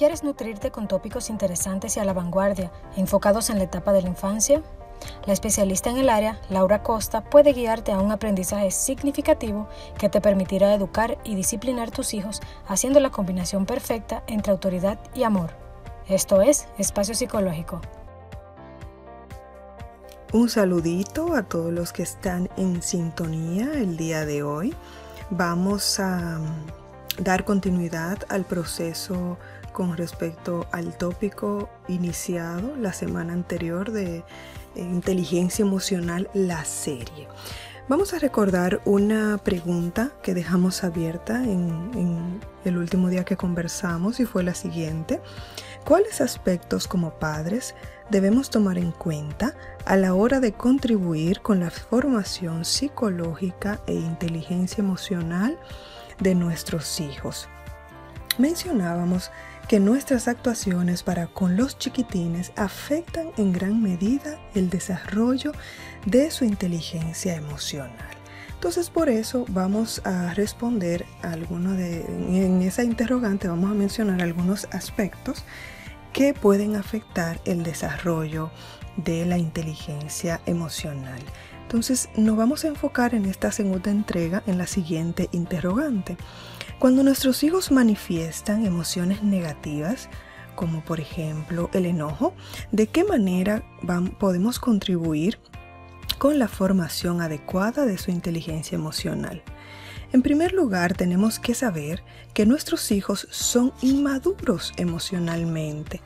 ¿Quieres nutrirte con tópicos interesantes y a la vanguardia, enfocados en la etapa de la infancia? La especialista en el área, Laura Costa, puede guiarte a un aprendizaje significativo que te permitirá educar y disciplinar tus hijos haciendo la combinación perfecta entre autoridad y amor. Esto es Espacio Psicológico. Un saludito a todos los que están en sintonía el día de hoy. Vamos a dar continuidad al proceso con respecto al tópico iniciado la semana anterior de eh, inteligencia emocional, la serie. Vamos a recordar una pregunta que dejamos abierta en, el último día que conversamos y fue la siguiente. ¿Cuáles aspectos como padres debemos tomar en cuenta a la hora de contribuir con la formación psicológica e inteligencia emocional de nuestros hijos? Mencionábamos que nuestras actuaciones para con los chiquitines afectan en gran medida el desarrollo de su inteligencia emocional. Entonces por eso vamos a responder a de en esa interrogante vamos a mencionar algunos aspectos que pueden afectar el desarrollo de la inteligencia emocional. Entonces nos vamos a enfocar en esta segunda entrega en la siguiente interrogante. Cuando nuestros hijos manifiestan emociones negativas, como por ejemplo el enojo, ¿de qué manera podemos contribuir con la formación adecuada de su inteligencia emocional? En primer lugar, tenemos que saber que nuestros hijos son inmaduros emocionalmente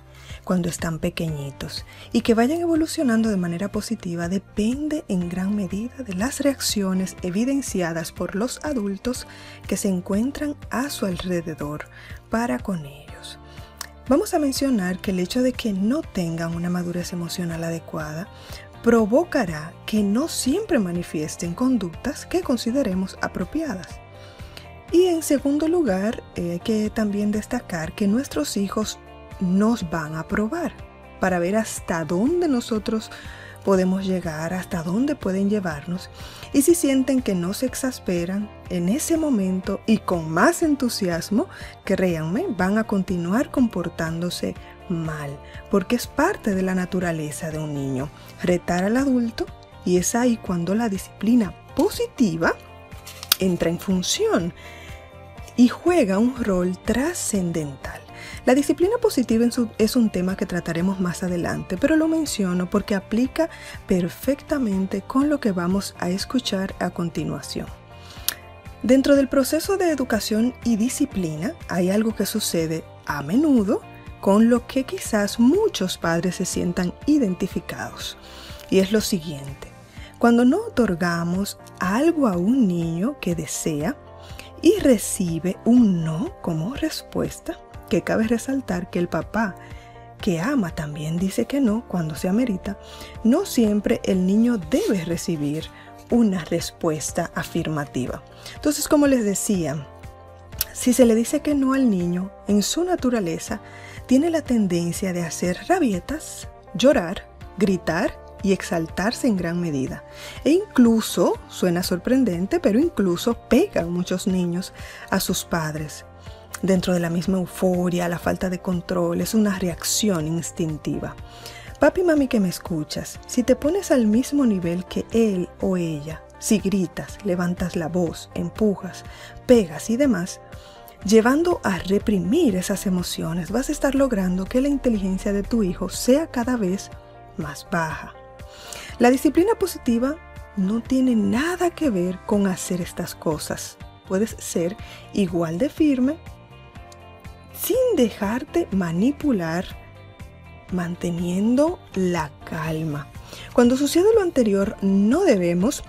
cuando están pequeñitos y que vayan evolucionando de manera positiva depende en gran medida de las reacciones evidenciadas por los adultos que se encuentran a su alrededor para con ellos. Vamos a mencionar que el hecho de que no tengan una madurez emocional adecuada provocará que no siempre manifiesten conductas que consideremos apropiadas. Y en segundo lugar, hay que también destacar que nuestros hijos nos van a probar para ver hasta dónde nosotros podemos llegar, hasta dónde pueden llevarnos. Y si sienten que no se exasperan en ese momento y con más entusiasmo, créanme, van a continuar comportándose mal, porque es parte de la naturaleza de un niño. Retar al adulto y es ahí cuando la disciplina positiva entra en función y juega un rol trascendental. La disciplina positiva es un tema que trataremos más adelante, pero lo menciono porque aplica perfectamente con lo que vamos a escuchar a continuación. Dentro del proceso de educación y disciplina hay algo que sucede a menudo con lo que quizás muchos padres se sientan identificados. Y es lo siguiente, cuando no otorgamos algo a un niño que desea y recibe un no como respuesta, que cabe resaltar que el papá que ama también dice que no cuando se amerita, no siempre el niño debe recibir una respuesta afirmativa. Entonces, como les decía, si se le dice que no al niño, en su naturaleza, tiene la tendencia de hacer rabietas, llorar, gritar y exaltarse en gran medida. E incluso, suena sorprendente, pero incluso pegan muchos niños a sus padres dentro de la misma euforia, la falta de control, es una reacción instintiva. Papi mami que me escuchas, si te pones al mismo nivel que él o ella, si gritas, levantas la voz, empujas, pegas y demás, llevando a reprimir esas emociones, vas a estar logrando que la inteligencia de tu hijo sea cada vez más baja. La disciplina positiva no tiene nada que ver con hacer estas cosas. Puedes ser igual de firme sin dejarte manipular, manteniendo la calma. Cuando sucede lo anterior, no debemos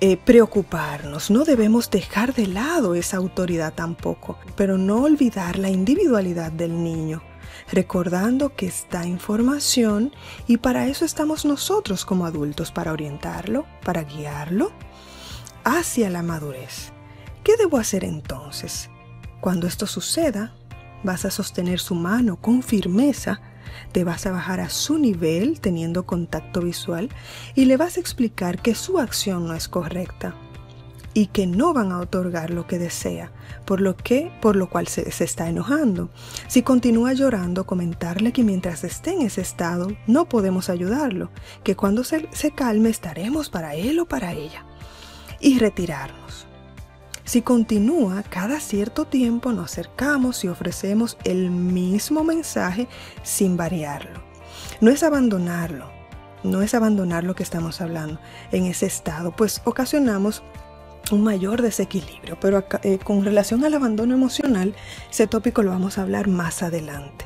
eh, preocuparnos, no debemos dejar de lado esa autoridad tampoco, pero no olvidar la individualidad del niño, recordando que está información y para eso estamos nosotros como adultos, para orientarlo, para guiarlo hacia la madurez. ¿Qué debo hacer entonces? Cuando esto suceda, vas a sostener su mano con firmeza, te vas a bajar a su nivel teniendo contacto visual y le vas a explicar que su acción no es correcta. y que no van a otorgar lo que desea, por lo que, por lo cual se, está enojando. Si continúa llorando, comentarle que mientras esté en ese estado no podemos ayudarlo, que cuando se, se calme estaremos para él o para ella. Y retirarnos. Si continúa, cada cierto tiempo nos acercamos y ofrecemos el mismo mensaje sin variarlo. No es abandonarlo, no es abandonar lo que estamos hablando en ese estado, pues ocasionamos un mayor desequilibrio. Pero eh, con relación al abandono emocional, ese tópico lo vamos a hablar más adelante.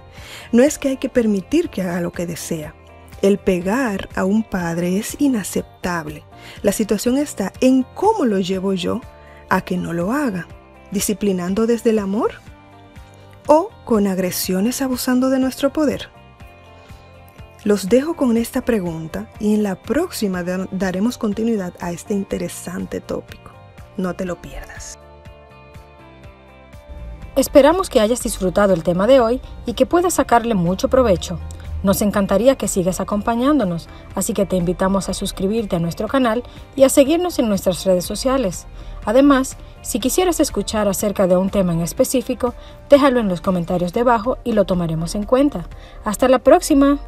No es que hay que permitir que haga lo que desea. El pegar a un padre es inaceptable. La situación está en cómo lo llevo yo a que no lo haga, disciplinando desde el amor o con agresiones abusando de nuestro poder. Los dejo con esta pregunta y en la próxima daremos continuidad a este interesante tópico. No te lo pierdas. Esperamos que hayas disfrutado el tema de hoy y que puedas sacarle mucho provecho. Nos encantaría que sigas acompañándonos, así que te invitamos a suscribirte a nuestro canal y a seguirnos en nuestras redes sociales. Además, si quisieras escuchar acerca de un tema en específico, déjalo en los comentarios debajo y lo tomaremos en cuenta. Hasta la próxima.